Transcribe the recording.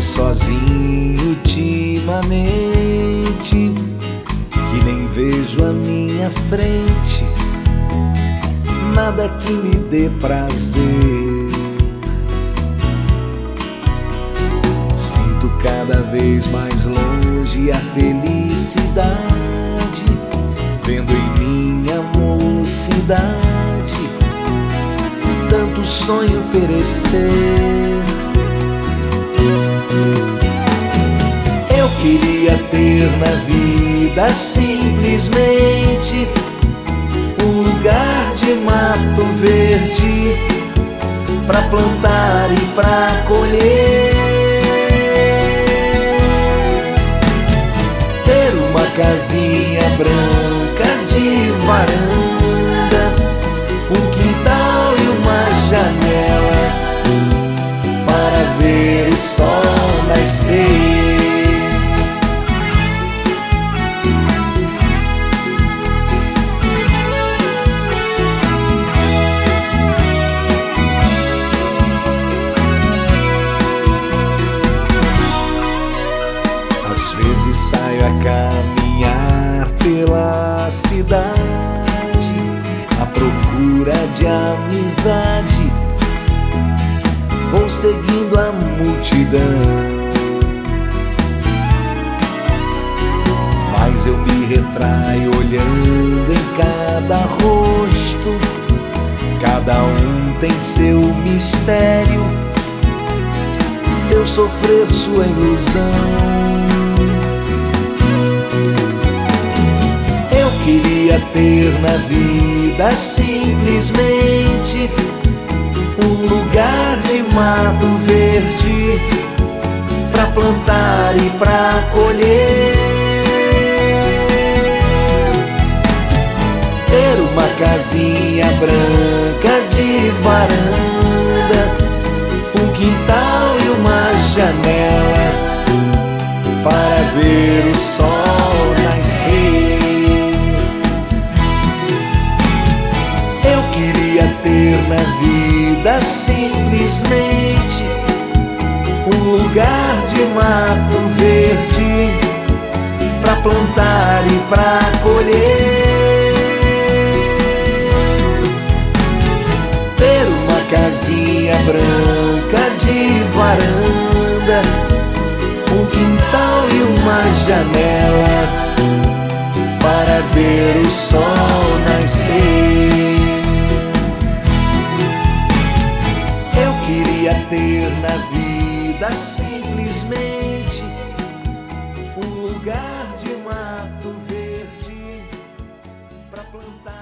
sozinho ultimamente que nem vejo a minha frente nada que me dê prazer. Sinto cada vez mais longe a felicidade, vendo em minha mocidade tanto sonho perecer. Queria ter na vida simplesmente um lugar de mato verde para plantar e para colher. Ter uma casinha branca de varanda, um quintal e uma janela para ver o sol saio a caminhar pela cidade à procura de amizade. Vou seguindo a multidão. Mas eu me retraio olhando em cada rosto. Cada um tem seu mistério, seu sofrer, sua ilusão. Queria ter na vida simplesmente um lugar de mato verde pra plantar e pra colher. Ter uma casinha branca de varanda, um quintal e uma janela para ver o sol vida simplesmente um lugar de mato verde pra plantar e pra colher. Ter uma casinha branca de varanda, um quintal e uma janela para ver o sol nascer. Simplesmente um lugar de mato verde pra plantar.